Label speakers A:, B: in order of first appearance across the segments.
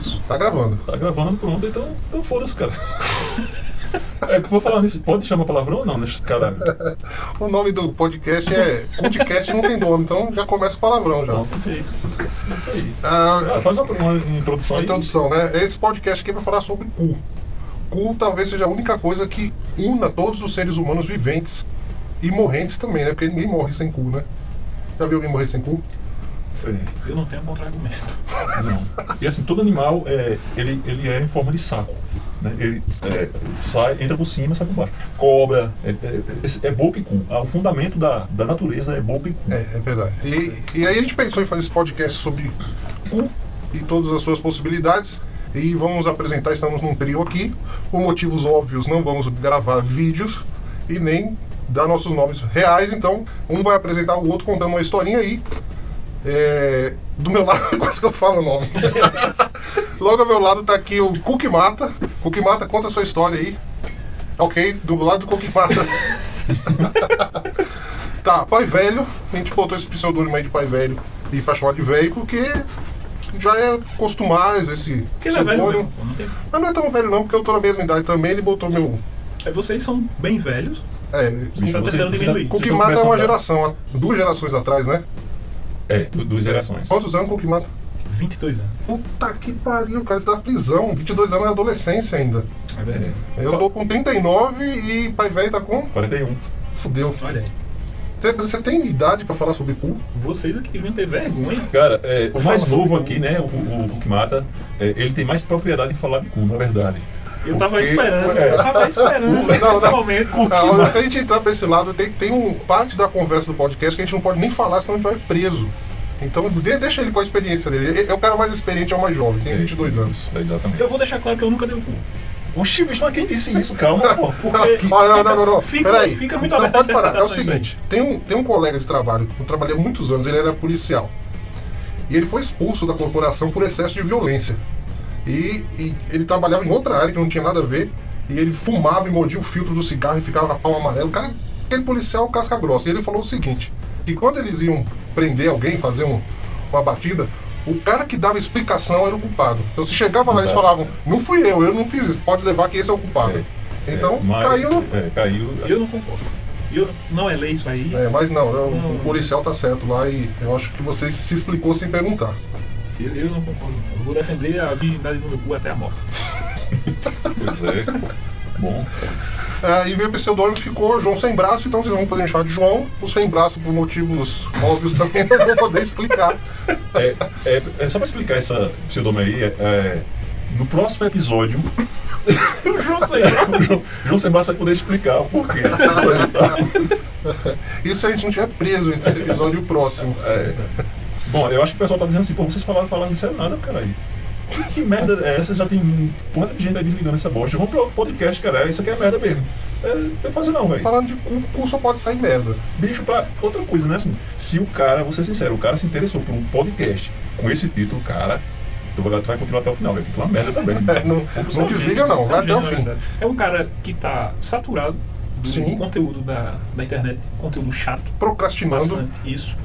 A: isso.
B: Tá gravando.
A: Tá gravando, pronto, então, então foda-se, cara. É, vou falar nisso. Pode chamar palavrão ou não? Deixa, caralho.
B: O nome do podcast é. Podcast não tem nome, então já começa o palavrão já.
A: Não, perfeito. É isso aí.
B: Ah,
A: Ah, faz uma, uma introdução aí.
B: introdução, né? Esse podcast aqui vai falar sobre cu. Cu talvez seja a única coisa que una todos os seres humanos viventes e morrentes também, né? Porque ninguém morre sem cu, né? Já viu alguém morrer sem cu?
A: Eu não tenho contra-argumento. Não. E assim, todo animal, é, ele, ele é em forma de saco. Né? Ele é, sai, entra por cima, sai por baixo. Cobra, é, é, é- é boca e cu. Ah, O fundamento da, da natureza é boca e cu.
B: É, é verdade. E, e aí a gente pensou em fazer esse podcast sobre cu e todas as suas possibilidades. E vamos apresentar, estamos num trio aqui. Por motivos óbvios, não vamos gravar vídeos e nem dar nossos nomes reais. Então, um vai apresentar o outro contando uma historinha aí. É, do meu lado, quase que eu falo o nome. Logo ao meu lado tá aqui o Cook Mata. Cook Mata, conta a sua história aí. Ok, do lado do Cook Mata. Tá, pai velho. A gente botou esse pseudônimo aí de pai velho e pra chamar de velho porque já é costumar esse
C: ele é velho
B: pseudônimo.
C: não tem...
B: Mas não é tão velho não, porque eu tô na mesma idade também, ele botou meu.
C: É, vocês são bem velhos.
B: É,
A: Bicho,
C: tá
A: você- você
C: diminuir.
A: tá-
B: Cook Mata é uma geração, duas gerações atrás, né?
A: É, du- duas gerações.
B: Quantos anos Cook Mata?
C: 22 anos.
B: Puta que pariu, cara, você tá na prisão. 22 anos é adolescência ainda.
C: É verdade.
B: Eu tô com 39 e pai velho tá com.
A: 41.
B: Fudeu.
C: Olha aí.
B: Você- tem idade pra falar sobre cu?
C: Vocês aqui deviam ter vergonha.
A: Cara, é, o mais novo aqui, né, o, o, o que mata, é, ele tem mais propriedade em falar de cu, na verdade.
C: Eu tava
A: Porque-
C: esperando,
A: é.
C: eu tava esperando
B: Não,
C: esse
B: não.
C: momento.
B: Ah, olha, se a gente entrar pra esse lado, tem, tem um parte da conversa do podcast que a gente não pode nem falar, senão a gente vai preso. Então de- deixa ele com a experiência dele. Ele É o cara mais experiente, é o mais jovem, tem 22 anos.
A: É, exatamente.
C: Eu vou deixar claro que eu nunca dei o cu.
A: Oxi, bicho, mas quem disse isso? Calma, pô.
B: Não,
C: Porque
B: ah, não, não, não, não.
C: fica-
B: Peraí.
C: fica muito
B: não, pode parar. É o seguinte: tem um, tem um colega de trabalho, eu trabalhei há muitos anos, ele era policial. E ele foi expulso da corporação por excesso de violência. E, e ele trabalhava em outra área que não tinha nada a ver. E ele fumava e mordia o filtro do cigarro e ficava na palma amarela. O cara, aquele policial casca grossa. E ele falou o seguinte: que quando eles iam prender alguém, fazer um- uma batida, o cara que dava explicação era o culpado. Então se chegava lá e eles falavam, não fui eu, eu não fiz isso, pode levar que esse é o culpado.
A: É,
B: então
A: é, mas-
B: caiu no.
A: É, caiu.
C: Eu não concordo. Eu, não é lei isso aí.
B: É, mas não, eu-
C: Não.
B: o policial tá certo lá e eu acho que você se explicou sem perguntar.
C: Eu, eu não concordo. Eu vou defender a virgindade do meu cu até a morte.
A: Pois é. Bom.
B: É, e meu pseudônimo ficou João Sem Braço, então vocês vão poder me chamar de João. O Sem Braço, por motivos óbvios, também não vou poder explicar.
A: É, é, é só pra explicar essa pseudônimo aí, é, é, no próximo episódio,
C: Eu juro isso aí.
A: o João, João Sebastião vai poder explicar o porquê. Isso
B: se a gente não tiver preso entre esse episódio e o próximo.
A: É. Bom, eu acho que o pessoal tá dizendo assim, pô, vocês falaram, falaram, não disseram nada, caralho. Que, que merda é essa? Já tem porra de gente aí desligando essa bosta. Vamos pro podcast, cara. Isso aqui é merda mesmo. É, não tem fazer não, velho.
B: Falando de cu, cu só pode sair merda.
A: Bicho, pra outra coisa, né? Assim, se o cara, vou ser sincero, o cara se interessou por um podcast com esse título, cara, tu vai, tu vai continuar até o final, velho. Título é uma merda também.
B: É, não não desliga não, vai até o fim.
C: É um cara que tá saturado do
B: Sim.
C: conteúdo da, da internet, conteúdo chato,
B: Procrastinando.
C: bastante, isso.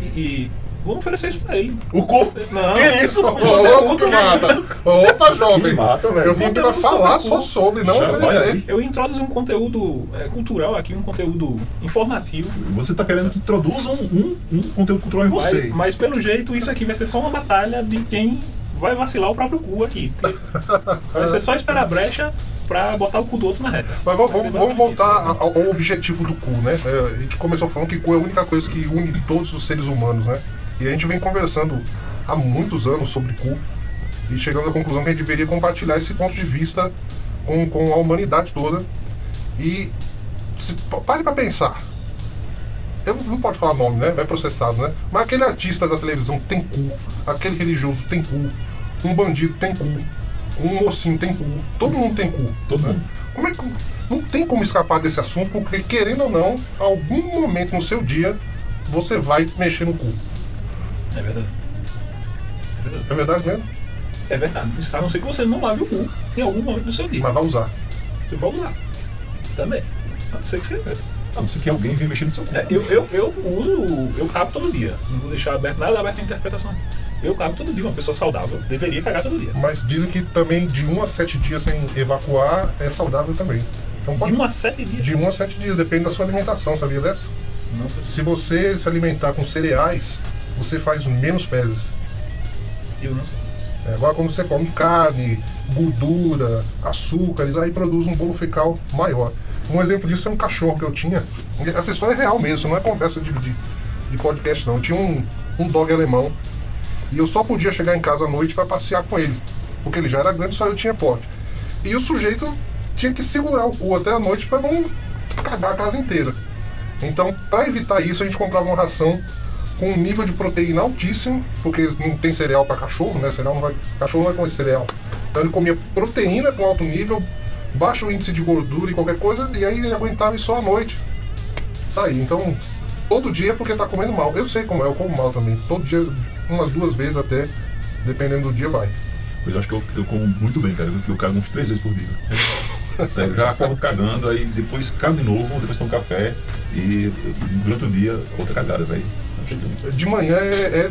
C: E, e vamos oferecer isso pra ele.
A: O corpo.
C: Não.
A: Que isso?
B: Ô, ô, que mata. Opa, jovem.
A: Mata, velho.
B: Eu vim pra falar só sobre, não
A: Já
B: oferecer.
C: Eu introduzo um conteúdo é, cultural aqui, um conteúdo informativo.
A: Você tá querendo que introduzam um, um conteúdo cultural em você.
C: Mas, mas pelo jeito, isso aqui vai ser só uma batalha de quem vai vacilar o próprio cu aqui. Vai ser só esperar a brecha pra botar o cu do outro na reta.
B: Mas vamos, vamos, voltar ao, ao objetivo do cu, né? É, A gente começou falando que cu é a única coisa que une todos os seres humanos, né? E a gente vem conversando há muitos anos sobre cu e chegamos à conclusão que a gente deveria compartilhar esse ponto de vista com, com a humanidade toda. E se, pa- pare pra pensar. Eu não pode falar nome, né? Vai processado, né? Mas aquele artista da televisão tem cu, aquele religioso tem cu, um bandido tem cu, um mocinho tem cu, todo mundo tem cu.
A: Todo
B: né?
A: mundo.
B: Como é que. Não tem como escapar desse assunto, porque querendo ou não, algum momento no seu dia você vai mexer no cu.
C: É verdade. É verdade.
B: É verdade mesmo?
C: É verdade. A não ser que você não lave o cu em algum momento do seu dia.
B: Mas vai usar.
C: Você vai usar. Também. A não ser que você.
A: A não ser que alguém venha mexer no seu corpo.
C: É, eu, eu, eu uso, eu capo todo dia. Não vou deixar aberto nada aberto à interpretação. Eu cago todo dia. Uma pessoa saudável deveria cagar todo dia.
B: Mas dizem que também de 1 a 7 dias sem evacuar é saudável também. Então
C: De
B: pode.
C: um a sete dias.
B: De 1 a 7 dias, depende da sua alimentação, sabia dessa?
C: Não sei.
B: Se você se alimentar com cereais, você faz menos fezes.
C: Eu não sei.
B: É, Agora, quando você come carne, gordura, açúcares, aí produz um bolo fecal maior. Um exemplo disso é um cachorro que eu tinha. Essa história é real mesmo, não é conversa de, de, de podcast, não. Eu tinha um, um dog alemão e eu só podia chegar em casa à noite para passear com ele, porque ele já era grande, só eu tinha porte. E o sujeito tinha que segurar o cu até a noite para não cagar a casa inteira. Então, para evitar isso, a gente comprava uma ração com um nível de proteína altíssimo, porque não tem cereal para cachorro, né? Cereal não vai, cachorro não vai comer cereal. Então ele comia proteína com alto nível, baixo índice de gordura e qualquer coisa, e aí ele aguentava isso só à noite. Sair. Então, todo dia é porque tá comendo mal. Eu sei como é, eu como mal também. Todo dia, umas duas vezes até, dependendo do dia, vai.
A: Eu acho que eu, eu como muito bem, cara. Eu cago uns três vezes por dia. Sério, já acordo cagando, aí depois cago de novo, depois tomo café e durante o dia outra cagada, velho.
B: De manhã é, é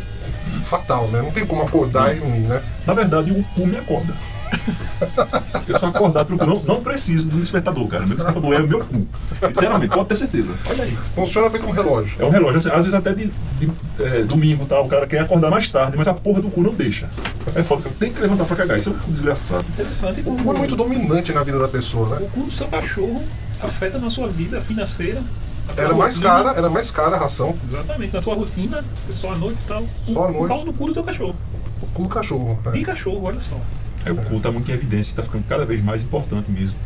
B: fatal, né? Não tem como acordar e ir, né?
A: Na verdade, o cu me acorda. Eu sou acordado pelo cu. Não, não preciso do despertador, cara. Meu despertador é o meu cu. Literalmente, pode ter certeza. Olha aí.
B: Funciona feito um relógio.
A: É um relógio, assim, às vezes até de, de, é, domingo tá, o cara quer acordar mais tarde, mas a porra do cu não deixa. É foda, que eu tenho que levantar pra cagar. Isso é um cu desgraçado.
C: Interessante
B: O cu é muito dominante na vida da pessoa, né?
C: o cu do seu cachorro afeta na sua vida financeira.
B: Era mais
C: rotina.
B: cara, era mais cara a ração.
C: Exatamente, na tua rotina, só à noite e tal.
B: Só à
C: Por
B: noite.
C: causa do cu do teu cachorro.
B: O cu do cachorro.
C: De
B: Né?
C: cachorro, olha só.
A: É, o cu tá muito em evidência, está ficando cada vez mais importante mesmo,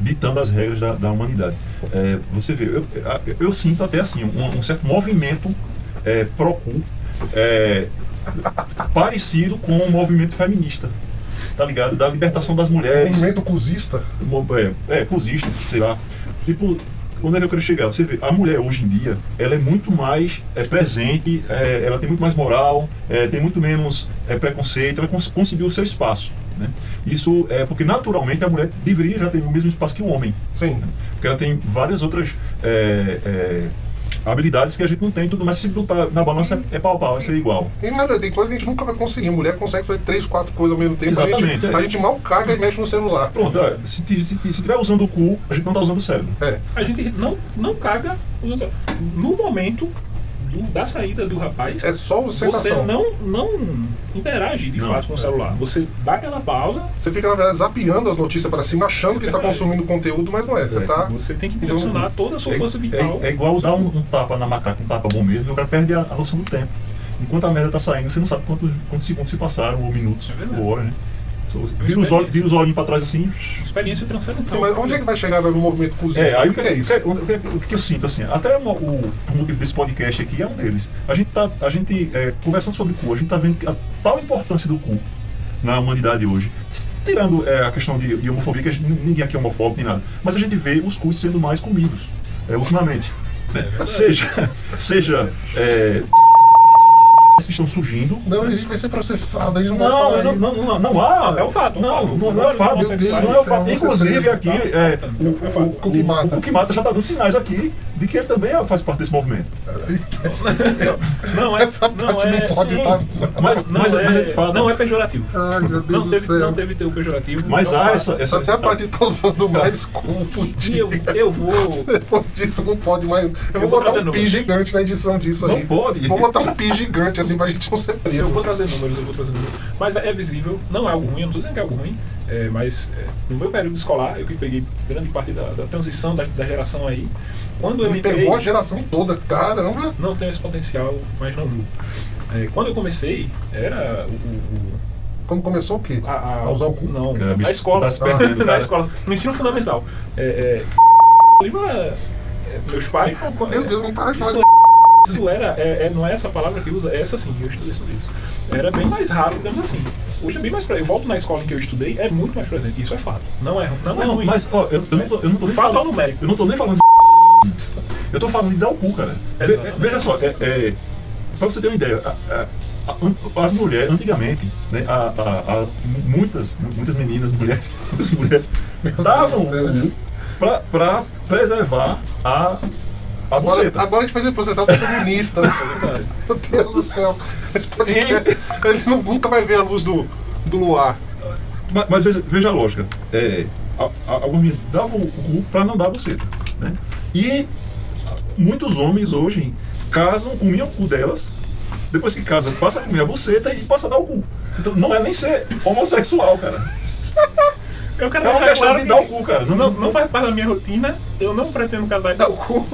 A: ditando as regras da, da humanidade. É, você vê, eu, eu, eu sinto até assim, um, um certo movimento é, pró-cu, é, parecido com o movimento feminista, tá ligado? Da libertação das mulheres.
B: Movimento cuzista.
A: É, é, cozista, sei lá. Tipo, onde é que eu quero chegar? Você vê, a mulher hoje em dia, ela é muito mais é, presente, é, ela tem muito mais moral, é, tem muito menos é, preconceito, ela cons conseguiu o seu espaço. Né? Isso é porque naturalmente a mulher deveria já ter o mesmo espaço que o homem,
B: Sim.
A: porque ela tem várias outras é, é, habilidades que a gente não tem, tudo, mas se botar na balança é pau pau, vai ser igual.
B: E nada, tem coisa que a gente nunca vai conseguir. Mulher consegue fazer três, quatro coisas ao mesmo tempo. A gente,
A: Exatamente, é.
B: a gente mal caga e mexe no celular.
A: Pronto, ó, se, se, ti- se tiver usando o cu, a gente não está usando o cérebro.
B: É.
C: A gente não, não caga. No momento do- da saída do rapaz,
B: É só
C: você
B: sensação.
C: não, não interage de
A: Não,
C: fato com o
A: é.
C: celular. Você dá aquela pausa,
B: Você fica, na verdade, zapeando as notícias para cima, achando que está consumindo conteúdo, mas não é. Você
A: É.
B: tá.
C: você tem que direcionar toda a sua força vital.
A: É, é igual dar um, um tapa na macaca, um tapa bom mesmo, e o cara perde a, a noção do tempo. Enquanto a merda tá saindo, você não sabe quantos, quantos segundos se passaram, ou minutos,
C: É
A: ou hora, né? Vira os, olhos, vira os olhinhos pra trás assim.
C: Experiência transcendental.
B: Sim, mas onde é que vai chegar no movimento cuzista?
A: É, aí
B: o
A: o
B: que,
A: que,
B: é isso?
A: o que, o que eu sinto, assim, até o, o, o motivo desse podcast aqui é um deles. A gente tá, a gente, é, conversando sobre cu, a gente tá vendo a tal importância do cu na humanidade hoje, tirando é, a questão de, de homofobia, que a gente- ninguém aqui é homofóbico nem nada, mas a gente vê os cus sendo mais comidos, é, ultimamente. né? seja, seja é, que estão surgindo.
B: Não, a gente vai ser processado, não,
A: Não, não, não, não, não há.
C: É um fato, é um
A: Não, não, não é um
C: Agora,
A: fato. Não é um fato.
B: é
A: Inclusive aqui,
B: tá?
A: é, o, o, o,
B: O
A: o Cookie Mata já está dando sinais aqui de que ele também faz parte desse movimento.
C: Não é,
B: Essa
C: não
B: parte
C: é,
B: não pode
C: sim.
B: estar.
A: Mas,
C: Não,
A: mas,
C: é,
A: mas é fato.
C: não é pejorativo.
B: Ai, meu Deus
C: Não
B: do
C: teve,
B: céu.
C: não teve ter o pejorativo.
A: Mas
C: é um
A: há essa. essa
B: Até a parte tá usando mais
C: E eu, eu vou.
B: Depois disso não pode mais. Eu,
C: Eu
B: vou
C: vou
B: botar
C: trazer
B: um pi
C: números.
B: gigante na edição disso
A: Não
B: aí.
A: pode.
B: Vou botar um pi gigante assim pra gente não ser
C: Eu
B: preso.
C: vou trazer números, eu vou trazer números. Mas é visível, não é algo ruim, eu não estou dizendo que é algo ruim, é, mas é, no meu período escolar, eu que peguei grande parte da, da transição da, da geração aí, quando eu entrei.
B: pegou a geração toda, caramba.
C: Não tenho esse potencial, mas não julgo. É, quando eu comecei, era o. o-
B: Quando começou o quê?
C: a, a-
B: A usar o cu?
C: Não,
A: Cara, bicho,
C: na escola.
A: tá se perdendo,
C: na
A: cara.
C: escola. No ensino fundamental. É, é, Lima, é, meus pais.
B: Meu Deus, vamos parar de
C: Isso
B: falar.
C: isso era, é, é- não é essa palavra que usa, é essa sim, eu estudei sobre isso. Era bem mais raro, digamos assim. Hoje é bem mais presente. Eu volto na escola em que eu estudei, é muito mais presente. Isso é fato. Não é, não é
A: Não,
C: ruim.
A: mas ó, eu, eu não tô, eu não tô nem
C: Fato
A: falando.
C: numérico.
A: Eu não tô nem falando de Eu tô falando de dar o cu, cara.
C: Exatamente.
A: veja só, é, é, pra você ter uma ideia, a- a- a- as mulheres, antigamente, né, a, a- a- muitas, muitas meninas, mulheres, muitas mulheres davam o pra, pra preservar a a
B: Agora, agora a gente vai ser processado por comunista. né? Meu Deus do céu. Esse podcast, ele nu- nunca vai ver a luz do, do luar.
A: Mas, mas veja, veja a lógica. É, a, a, algumas meninas davam o cu pra não dar a buceta. Né? E muitos homens hoje casam, comiam o cu delas, depois que casam, passa a comer a buceta e passa a dar o cu. Então não é nem ser homossexual, cara.
C: Eu quero
A: É uma questão
C: claro
A: de
C: que
A: dar o cu, cara. Não,
C: Não, não faz parte da minha rotina. Eu não pretendo casar e dar o cu.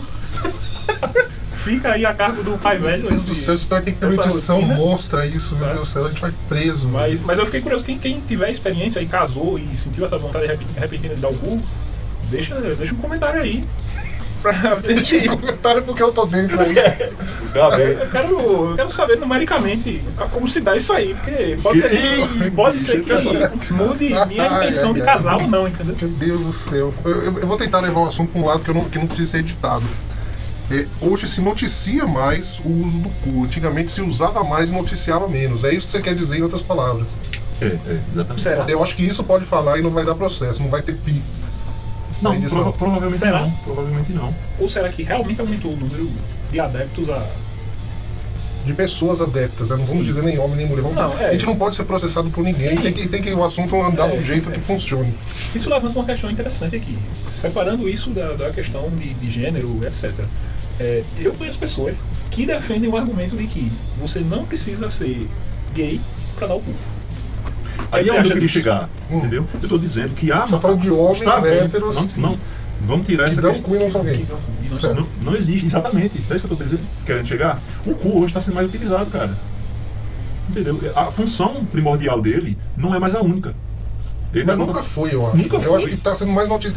C: Fica aí a cargo do pai velho.
B: Meu Deus do céu, isso vai ter que
C: rotina.
B: monstra isso, meu Deus do céu, a gente vai preso.
C: Mas, mas eu fiquei curioso, quem, quem tiver experiência e casou e sentiu essa vontade repen- repentina de dar o cu, deixa, deixa um comentário aí. Pra
B: um comentário porque eu tô dentro aí.
A: Gabriel,
C: Eu quero, eu quero saber numericamente como se dá isso aí, porque pode ser que, pode ser que mude minha intenção de casar ou não, entendeu?
B: Meu Deus do céu. Eu, eu- eu vou tentar levar o assunto para um lado que, eu não, que não precisa ser editado. É, hoje se noticia mais o uso do cu. Antigamente se usava mais e noticiava menos. É isso que você quer dizer em outras palavras.
A: é, é, exatamente.
C: Será?
B: Eu acho que isso pode falar e não vai dar processo, não vai ter pi.
A: Não, prova- provavelmente
C: Será?
A: não. Provavelmente não.
C: Ou será que realmente aumentou o número de adeptos a.
B: De pessoas adeptas, né? não vamos
C: Sim.
B: dizer nem homem nem mulher. Vamos-
C: Não, é.
B: A gente não pode ser processado por ninguém,
C: Sim.
B: tem que, tem que o assunto andar
C: É,
B: do jeito
C: é.
B: que funcione.
C: Isso levanta uma questão interessante aqui. Separando isso da, da questão de, de gênero, etc. É, eu conheço pessoas que defendem o argumento de que você não precisa ser gay pra dar o cu.
A: Aí é onde eu queria chegar,
B: Hum.
A: entendeu? Eu tô dizendo que há...
B: Só falando de homens
A: está
B: héteros
A: Não, não, vamos tirar
B: que
A: essa
B: dão
A: questão.
B: cu não
C: e não
A: Não, não existe, exatamente. É isso que eu tô dizendo, querendo chegar. O cu hoje está sendo mais utilizado, cara. Entendeu? A função primordial dele não é mais a única. Ele
B: Mas
A: é
B: nunca foi, eu acho.
A: Nunca
B: eu
A: foi.
B: acho que está sendo mais notícia.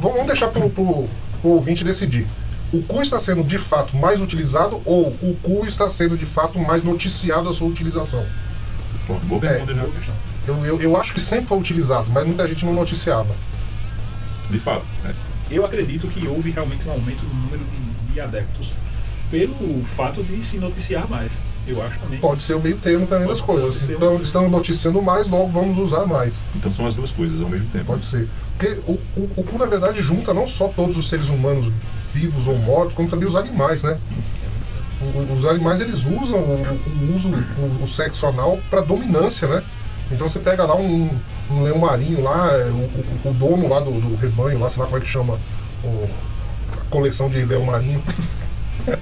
B: Vamos deixar pro, pro, pro ouvinte decidir. O cu está sendo de fato mais utilizado ou o cu está sendo de fato mais noticiado a sua utilização?
A: Pô, boa
B: É.
A: pergunta,
C: questão.
B: Eu, eu, eu acho que sempre foi utilizado, mas muita gente não noticiava.
A: De fato. é.
C: Eu acredito que houve realmente um aumento no número de, de adeptos pelo fato de se noticiar mais. Eu acho também.
B: Pode ser o meio termo também das
C: Pode-
B: coisas.
C: pode ser
B: Então,
C: um-
B: estamos noticiando mais, logo vamos usar mais.
A: Então são as duas coisas ao mesmo tempo.
B: Pode ser. Porque o, o, o cu, na verdade, junta não só todos os seres humanos vivos ou mortos, como também os animais, né? Os animais, eles usam o, o uso, o, o sexo anal para dominância, né? Então você pega lá um, um leão marinho lá, é, o, o- o dono lá do, do rebanho, lá, sei lá como é que chama, o- a coleção de leão marinho,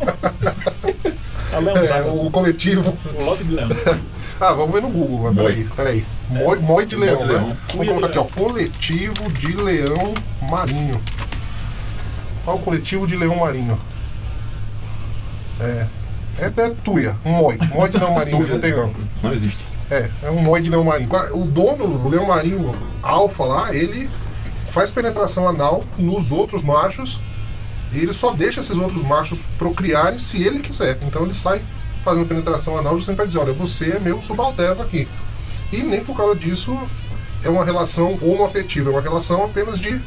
B: é, o coletivo.
C: o lote de leão.
B: Ah, vamos ver no Google, mas peraí, peraí. Moi, moi de leão,
A: de
B: né?
A: leão.
B: Vou colocar aqui, ó, coletivo de leão marinho. Olha o coletivo de leão marinho. É. É, é tuia, um moi. Moi de leão marinho, não tem não.
A: Não existe.
B: É, é um moi de leão marinho. O dono, o leão marinho alfa lá, ele faz penetração anal nos outros machos e ele só deixa esses outros machos procriarem se ele quiser. Então ele sai fazendo penetração anal justamente para dizer, olha, você é meu subalterno aqui. E nem por causa disso é uma relação homoafetiva, é uma relação apenas de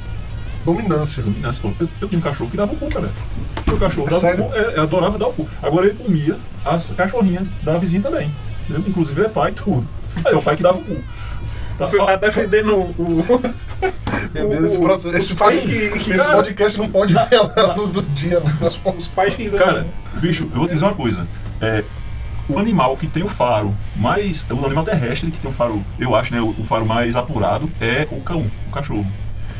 B: dominância.
A: Dominância, pô. Eu, eu tinha um cachorro que dava o cu, cara. Meu cachorro
B: É
A: dava
B: sério?
A: o cu, é, eu adorava dar o cu. Agora ele comia as cachorrinhas da vizinha também. entendeu? Inclusive ele é pai e tudo. Aí é o pai que dava o cu. Tá,
C: Você tá defendendo o.
B: Meu Deus, esse, processo- esse,
C: pais que- que-
B: esse podcast não pode velar a luz do dia.
C: Os pais que.
A: Cara, bicho, eu vou te dizer uma coisa. É, o animal que tem o faro mais. O animal terrestre que tem o faro, eu acho, né? O, o faro mais apurado é o cão, o cachorro.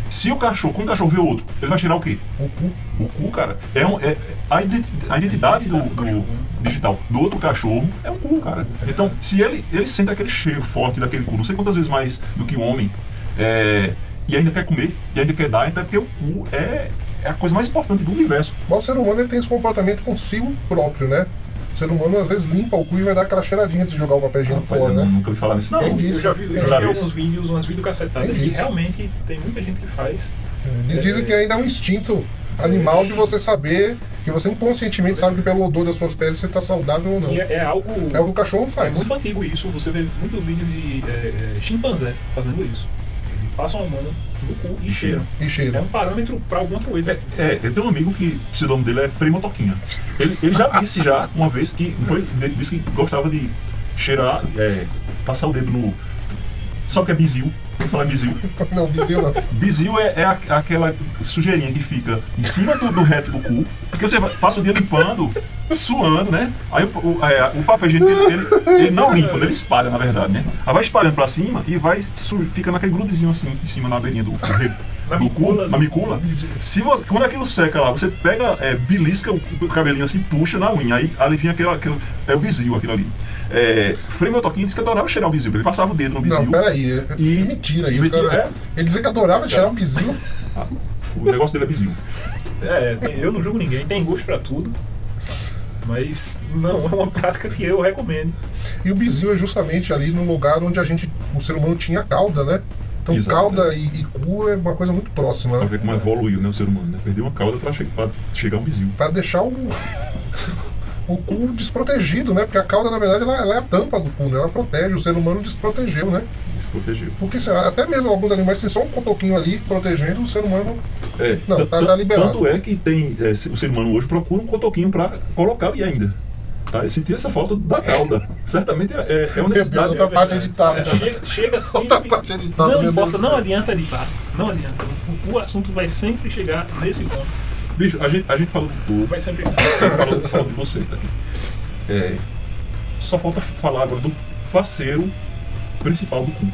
A: Se o cachorro, quando o cachorro vê outro, ele vai tirar o quê?
B: O cu.
A: O cu, cara. É, um, é a, a identidade do, do digital do outro cachorro é um cu, cara. Então, se ele, ele sente aquele cheiro forte daquele cu, não sei quantas vezes mais do que o homem, é, e ainda quer comer, e ainda quer dar, então é porque o cu é, é a coisa mais importante do universo.
B: Mas o ser humano ele tem esse comportamento consigo próprio, né? O ser humano às vezes limpa o cu e vai dar aquela cheiradinha antes de jogar o papel higiênico fora,
A: eu
B: né?
A: nunca ouvi falar nisso.
C: Não, eu já vi, eu já vi alguns vídeos, umas videocacetadas que realmente tem muita gente que faz.
B: Eles dizem que ainda é um instinto animal de você saber, que você inconscientemente sabe que pelo odor das suas fezes você está saudável ou não.
C: E é, é algo.
B: É o que o cachorro
C: É
B: faz.
C: muito antigo isso, você vê muito vídeo de é, é, chimpanzé fazendo isso. Passam a mão no cu e
A: E
C: cheiram.
B: E
C: É
B: cheiro.
C: um parâmetro pra alguma coisa.
A: É, eu tenho um amigo que o pseudônimo dele é Frei Motoquinha. Ele, ele já disse já uma vez que foi, ele disse que gostava de cheirar, é, passar o dedo no. sabe o que é bizil? Fala bizil?
B: Não, vizinho não.
A: Bizil é, é a- aquela sujeirinha que fica em cima do, do reto do cu, porque você passa o dia limpando, suando, né? Aí o, o, é, o papel higiênico, ele, ele, ele não limpa, ele espalha, na verdade, né? Aí vai espalhando pra cima e vai, fica naquele grudezinho assim, em cima na beirinha do, do,
C: Na
A: cu,
C: micula,
A: na micula. Se vo- quando aquilo seca lá, você pega, é, belisca o, o cabelinho assim, puxa na unha, aí ali vinha aquele, aquele é o bizil, aquilo ali. É, Frei Motoquinho disse que adorava cheirar o bizil, ele passava o dedo no bizil.
B: Não, peraí. É,
A: E-
B: é mentira isso, cara.
A: é.
B: Ele dizia que adorava tirar o vizinho.
A: Ah, o negócio dele é bizil.
C: É, tem- eu não julgo ninguém, tem gosto pra tudo. Mas não é uma prática que eu recomendo.
B: E o vizinho é justamente ali no lugar onde a gente, o ser humano tinha cauda, né? Então
A: Exato.
B: cauda e, e cu é uma coisa muito próxima,
A: Pra
B: né?
A: ver como evoluiu né, o ser humano, né? Perdeu uma cauda pra, che pra chegar a um bizil.
B: Pra deixar o, o cu desprotegido, né? Porque a cauda, na verdade, ela, ela é a tampa do cu, né? Ela protege, o ser humano desprotegeu, né?
A: Se protegeu.
B: Porque sei lá, até mesmo alguns animais têm só um cotoquinho ali protegendo o ser humano.
A: É,
B: Não, tá- tá liberado.
A: Tanto é que tem, é, o ser humano hoje procura um cotoquinho pra colocar ali ainda. Tá? E sentir essa falta da cauda. Certamente é, é, é uma necessidade.
B: Outra parte editável.
C: É, chega, chega sempre.
B: Outra parte editável,
C: não importa, não adianta editar. Não adianta. O, o assunto vai sempre chegar nesse ponto.
A: Bicho, a gente, a gente falou de tudo.
C: Vai sempre.
A: falou, falou de você tá aqui. É, só falta falar agora do parceiro principal do cu.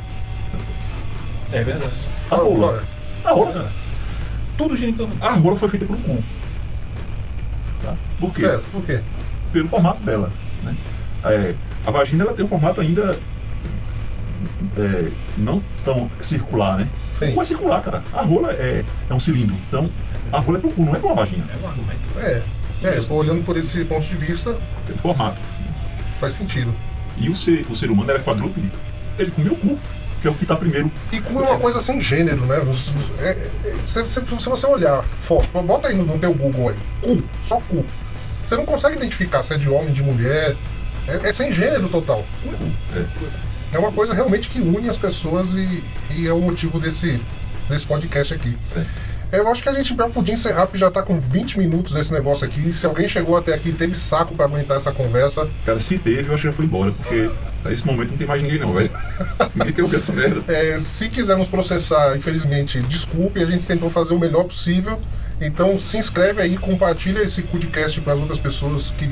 C: É verdade.
A: A rola. A rola, cara.
C: Tudo gira em torno.
A: A rola foi feita pelo cu. Tá? Por quê?
B: Certo, por quê?
A: Pelo formato dela. Né? É, a vagina ela tem um formato ainda é, não tão circular, né?
B: Sim.
A: O cu é circular, cara. A rola é, é um cilindro. Então, a rola é pro cu, não é pra uma vagina.
C: É um argumento.
B: É, é, olhando por esse ponto de vista,
A: Tem um formato.
B: faz sentido.
A: E o ser, o ser humano era quadrúpede. Ele comeu o cu, que é o que tá primeiro.
B: E cu é uma coisa sem gênero, né? É, se, se- se você olhar foto, bota aí no, no teu Google aí, cu, só cu. Você não consegue identificar se é de homem, de mulher. É, é sem gênero total.
A: É.
B: É uma coisa realmente que une as pessoas e, e é o motivo desse, desse podcast aqui. Eu acho que a gente já podia encerrar, porque já tá com 20 minutos desse negócio aqui. Se alguém chegou até aqui e teve saco pra aguentar essa conversa,
A: Cara, se teve, eu acho que já foi embora, porque nesse momento não tem mais ninguém não, velho. ninguém quer ouvir essa merda.
B: É, se quiser nos processar, infelizmente, desculpe, a gente tentou fazer o melhor possível. Então se inscreve aí, compartilha esse podcast para as outras pessoas que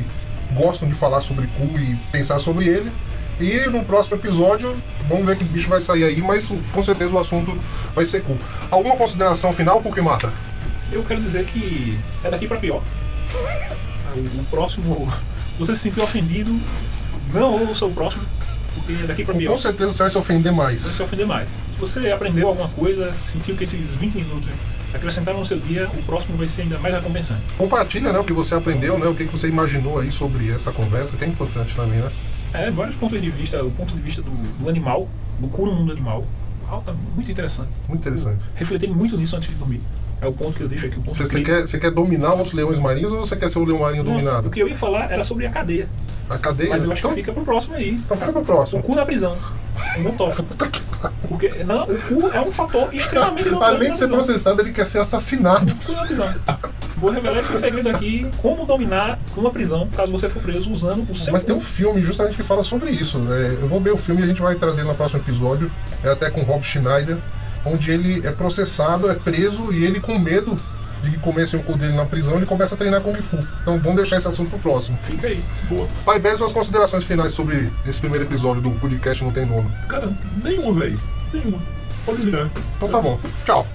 B: gostam de falar sobre cu e pensar sobre ele. E no próximo episódio, vamos ver que bicho vai sair aí, mas com certeza o assunto vai ser cu. Alguma consideração final, Cu que mata?
C: Eu quero dizer que é daqui pra pior. O, próximo. Você se sentiu ofendido, não ouça o próximo, porque é daqui pra pior.
B: Com certeza você vai se ofender
C: Você
B: mais.
C: se ofender mais. Se você aprendeu alguma coisa, sentiu que esses 20 minutos acrescentaram no seu dia, o próximo vai ser ainda mais recompensante.
B: Compartilha né, o que você aprendeu, né, o que que você imaginou aí sobre essa conversa, que é importante também, né?
C: É, vários pontos de vista, o ponto de vista do, do animal, do cu no mundo animal, alta, muito interessante.
B: Muito interessante.
C: Refleti muito nisso antes de dormir. É o ponto que eu deixo aqui, o
B: Você, quer, quer dominar outros leões marinhos ou você quer ser o leão marinho
C: Não,
B: dominado?
C: O que eu ia falar era sobre a cadeia,
B: A cadeia?
C: mas eu acho
B: então,
C: que fica pro próximo aí.
B: então fica pro
C: O
B: próximo.
C: cu na prisão. Não toca. Porque não, o cu é um fator extremamente
B: Além de ser processado, ele quer ser assassinado.
C: O cu na prisão. Vou revelar esse segredo aqui, como dominar uma prisão, caso você for preso usando o seu
B: Mas tem um
C: cu.
B: filme justamente que fala sobre isso. É, eu vou ver o filme e a gente vai trazer no próximo episódio. É até com Rob Schneider, onde ele é processado, é preso e ele com medo de que comecem o cu dele na prisão, ele começa a treinar Kung Fu. Então vamos deixar esse assunto pro próximo.
C: Fica aí.
A: Boa.
B: Pai velho, suas considerações finais sobre esse primeiro episódio do podcast Não Tem Dono.
A: Cara, nenhuma, velho. Nenhuma. Pode desligar.
B: Então tá bom. Tchau.